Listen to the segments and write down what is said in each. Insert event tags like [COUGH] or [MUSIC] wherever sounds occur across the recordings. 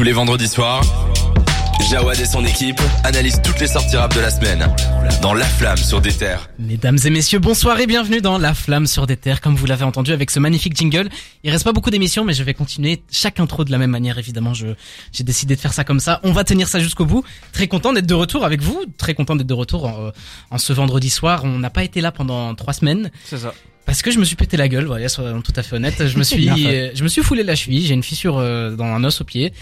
Tous les vendredis soirs, Jawad et son équipe analysent toutes les sorties rap de la semaine dans La Flamme sur des terres. Mesdames et messieurs, bonsoir et bienvenue dans La Flamme sur des terres, comme vous l'avez entendu avec ce magnifique jingle. Il reste pas beaucoup d'émissions, mais je vais continuer chaque intro de la même manière, évidemment. Je, j'ai décidé de faire ça comme ça. On va tenir ça jusqu'au bout. Très content d'être de retour avec vous. Très content d'être de retour en, en ce vendredi soir. On n'a pas été là pendant trois semaines. C'est ça. Parce que je me suis pété la gueule, voilà, soyons tout à fait honnête. Je me [LAUGHS] suis, je me suis foulé la cheville. J'ai une fissure euh, dans un os au pied.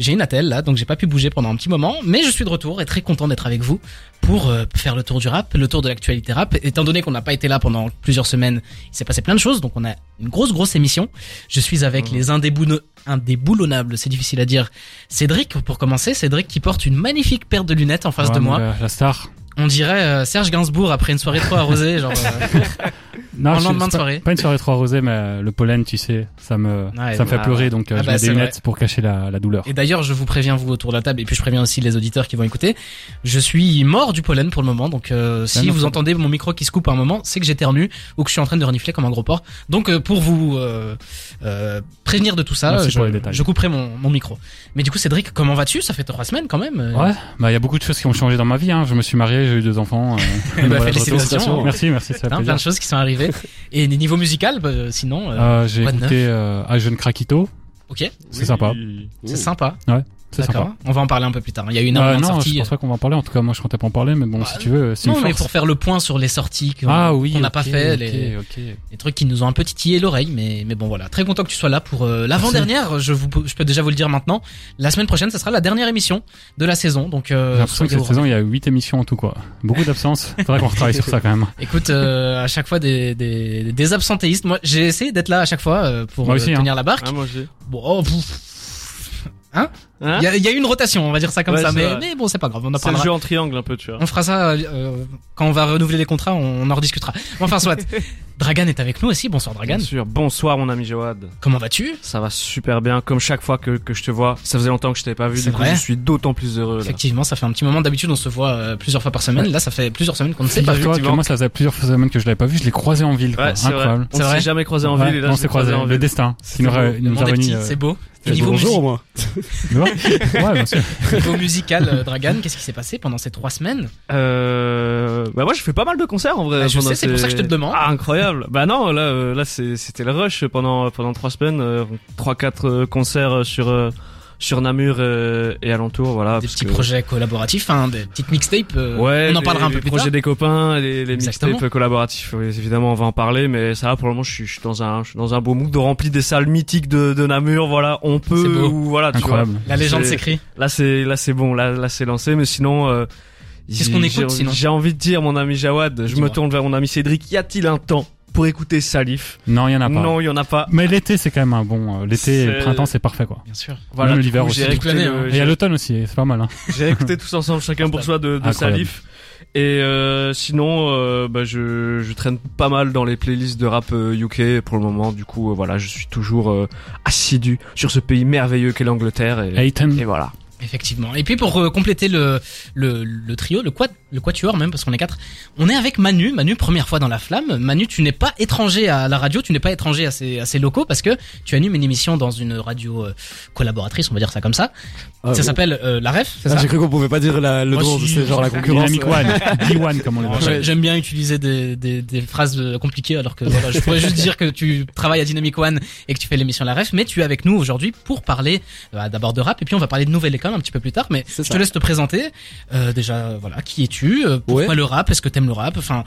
J'ai une attelle là, donc j'ai pas pu bouger pendant un petit moment. Mais je suis de retour et très content d'être avec vous pour euh, faire le tour du rap, le tour de l'actualité rap. Étant donné qu'on n'a pas été là pendant plusieurs semaines, il s'est passé plein de choses, donc on a une grosse grosse émission. Je suis avec les indébouno- indéboulonnables, c'est difficile à dire. Cédric pour commencer, Cédric qui porte une magnifique paire de lunettes en face Ouais, de moi. la star. On dirait euh, Serge Gainsbourg après une soirée trop arrosée, genre. [LAUGHS] euh, Non, En je- lendemain c'est de pas- soirée. Pas une soirée trop arrosée, mais euh, le pollen, tu sais, ça me, Ouais, ça me fait bah, pleurer, donc euh, Ah je bah, mets des lunettes vrai. pour cacher la, la douleur. Et d'ailleurs, je vous préviens vous autour de la table, et puis je préviens aussi les auditeurs qui vont écouter. Je suis mort du pollen pour le moment, donc euh, si non, vous entendez mon micro qui se coupe à un moment, c'est que j'éternue ou que je suis en train de renifler comme un gros porc. Donc euh, pour vous euh, euh, prévenir de tout ça, Merci je, pour les détails. je couperai mon, mon micro. Mais du coup, Cédric, comment vas-tu? Ça fait trois semaines quand même. Ouais, bah il y a beaucoup de choses qui ont changé dans ma vie. Hein. Je me suis marié, j'ai eu deux enfants. [LAUGHS] bah, [LAUGHS] félicitations. Merci, merci, ça fait Hein, plein de choses qui sont arrivées. Et des niveaux musical, bah, sinon, euh, Euh, j'ai écouté euh, A Jeune Craquito, ok, c'est sympa, c'est sympa. c'est D'accord. On va en parler un peu plus tard. Il y a eu une Euh, non, sorties. je pense pas qu'on va en parler. En tout cas, moi, je comptais pas en parler, mais bon, Bah, si tu veux, c'est Non, une mais pour faire le point sur les sorties qu'on Ah oui, n'a pas fait, les, trucs qui nous ont un peu titillé l'oreille, mais mais bon voilà, très content que tu sois là pour euh, l'avant-dernière. Je vous, je peux déjà vous le dire maintenant. La semaine prochaine, ce sera la dernière émission de la saison, donc J'ai euh, l'impression que cette saison, il y a huit émissions en tout, quoi. Beaucoup d'absences. [LAUGHS] Faudrait qu'on retravaille sur ça quand même. Écoute, euh, à chaque fois des, des, des absentéistes. Moi, j'ai essayé d'être là à chaque fois euh, pour euh, aussi, hein. tenir la barque. Ah, moi j'ai. Bon, oh, pff. Hein Hein Il y, a, y a une rotation, on va dire ça comme Ouais, ça, mais, mais bon, c'est pas grave. On en C'est le jeu en triangle un peu, tu vois. On fera ça euh, quand on va renouveler les contrats, on en rediscutera. Enfin, soit. [LAUGHS] Dragan est avec nous aussi. Bonsoir, Dragan. Bien sûr. Bonsoir mon ami Jawad. Comment vas-tu? Ça va super bien, comme chaque fois que, que je te vois. Ça faisait longtemps que je t'avais pas vu, du coup je suis d'autant plus heureux là. Effectivement, ça fait un petit moment. D'habitude, on se voit euh, plusieurs fois par semaine. Là, ça fait plusieurs semaines qu'on ne s'est pas vu. Moi, ça faisait plusieurs semaines que je l'avais pas vu. Je l'ai croisé en ville. Ouais, c'est vrai. Incroyable. On s'est jamais croisé en Ouais, ville et là on s'est croisé croisé. en Le ville. destin. C'est beau. Le petit, euh, c'est beau. music- moi. [LAUGHS] [LAUGHS] Ouais, bien sûr. [LAUGHS] niveau musical, euh, Dragan, qu'est-ce qui s'est passé pendant ces trois semaines Euh, bah moi je fais pas mal de concerts en vrai. Bah, je sais, c'est pour ça que je te le demande. Ah incroyable. bah non là euh, là c'est c'était le rush pendant pendant trois semaines, euh, trois quatre euh, concerts sur euh, sur Namur euh, et alentour voilà. Des petits que- projets collaboratifs, hein, des petites mixtapes. euh, Ouais, on en les- parlera un peu les plus projets tard. des copains, les, mixtapes collaboratifs, oui, évidemment, on va en parler, mais ça va pour le moment, je suis, je suis dans un, je suis dans un beau mood de rempli des salles mythiques de, de Namur, voilà, on C'est peut, beau. ou voilà, tu Incroyable. La légende s'écrit. vois. Là, c'est, là, c'est bon, là, là, c'est lancé, mais sinon, euh, Qu'est-ce qu'on écoute, j'ai- sinon J'ai envie de dire, mon ami Jawad, je me tourne vers mon ami Cédric, y a-t-il un temps pour écouter Salif? Non, il y en a pas. Non, il y en a pas. Mais l'été, c'est quand même un bon. euh, L'été et le C'est- printemps, c'est parfait, quoi. Bien sûr. Voilà, Même du l'hiver coup, aussi. j'ai Toute écouté l'année, le- hein. Et il y a l'automne aussi, c'est pas mal. Hein. J'ai écouté tous ensemble, chacun pour soi, de, de Incroyable. Salif. Et euh, sinon, euh, bah, je, je traîne pas mal dans les playlists de rap euh, UK pour le moment. Du coup, euh, voilà, je suis toujours euh, assidu sur ce pays merveilleux qu'est l'Angleterre. Et, et voilà. Effectivement. Et puis pour euh, compléter le, le, le trio, le quad, le quatuor même, parce qu'on est quatre, on est avec Manu. Manu, première fois dans la flamme. Manu, tu n'es pas étranger à la radio, tu n'es pas étranger à ces, à ces locaux parce que tu animes une émission dans une radio euh, collaboratrice, on va dire ça comme ça. Ah, ça bon. s'appelle euh, La Ref, c'est Ah, ça J'ai cru qu'on pouvait pas dire la, le nom, c'est genre la concurrence. Dynamic One. [LAUGHS] D1, comme on. J'aime bien utiliser des, des, des phrases euh, compliquées alors que voilà, je pourrais juste dire que tu travailles à Dynamic One et que tu fais l'émission La Ref, mais tu es avec nous aujourd'hui pour parler euh, d'abord de rap et puis on va parler de nouvelle école un petit peu plus tard. Mais je ça. te laisse te présenter. Euh, déjà, voilà, qui es-tu Euh, Pourquoi Ouais. le rap? Est-ce que t'aimes le rap? Enfin,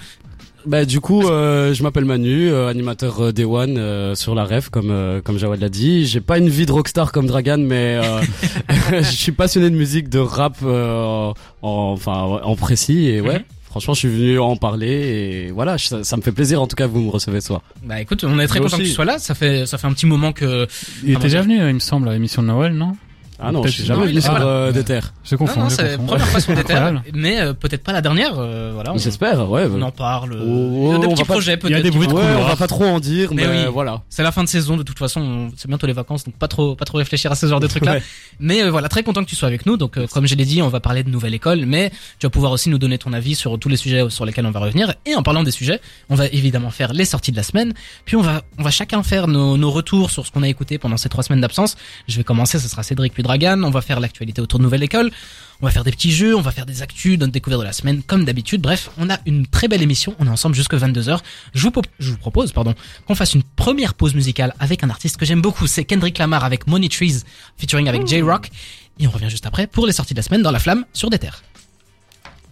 Bah du coup, euh, je m'appelle Manu, euh, animateur euh, Day One euh, sur la ref, comme euh, comme Jawad l'a dit. J'ai pas une vie de rockstar comme Dragan, mais euh, [LAUGHS] [LAUGHS] je suis passionné de musique, de rap, euh, en, enfin en précis et ouais. Mhm. Franchement, je suis venu en parler et voilà, ça, ça me fait plaisir en tout cas que vous me recevez ce soir. bah écoute, on est très content que tu sois là. Ça fait ça fait un petit moment que Il était déjà venu, il me semble, à l'émission de Noël, non? Ah non, je suis jamais venu sur euh, des terres. Je confonds. non, non, c'est la première fois sur des terres, mais euh, peut-être pas la dernière. euh, voilà, on, J'espère, ouais. on en parle. Oh, il y a des on petits va pas- projets il y a peut-être. des bruits de Ouais, on va pas trop en dire, Mais mais, oui. voilà. C'est la fin de saison de toute façon, on- c'est bientôt les vacances donc pas trop pas trop réfléchir à ce genre de trucs là. Ouais. Mais euh, voilà, très content que tu sois avec nous. Donc euh, comme je l'ai dit, on va parler de nouvelle école, mais tu vas pouvoir aussi nous donner ton avis sur tous les sujets sur lesquels on va revenir et en parlant des sujets, on va évidemment faire les sorties de la semaine, puis on va on va chacun faire nos, nos retours sur ce qu'on a écouté pendant ces trois semaines d'absence. Je vais commencer, ce sera Cédric puis On va faire l'actualité autour de Nouvelle École, on va faire des petits jeux, on va faire des actus, notre découverte de la semaine, comme d'habitude. Bref, on a une très belle émission, on est ensemble jusque 22h. Je vous, je vous propose, pardon, qu'on fasse une première pause musicale avec un artiste que j'aime beaucoup, c'est Kendrick Lamar avec Money Trees, featuring avec J-Rock. Et on revient juste après pour les sorties de la semaine dans la flamme sur des terres.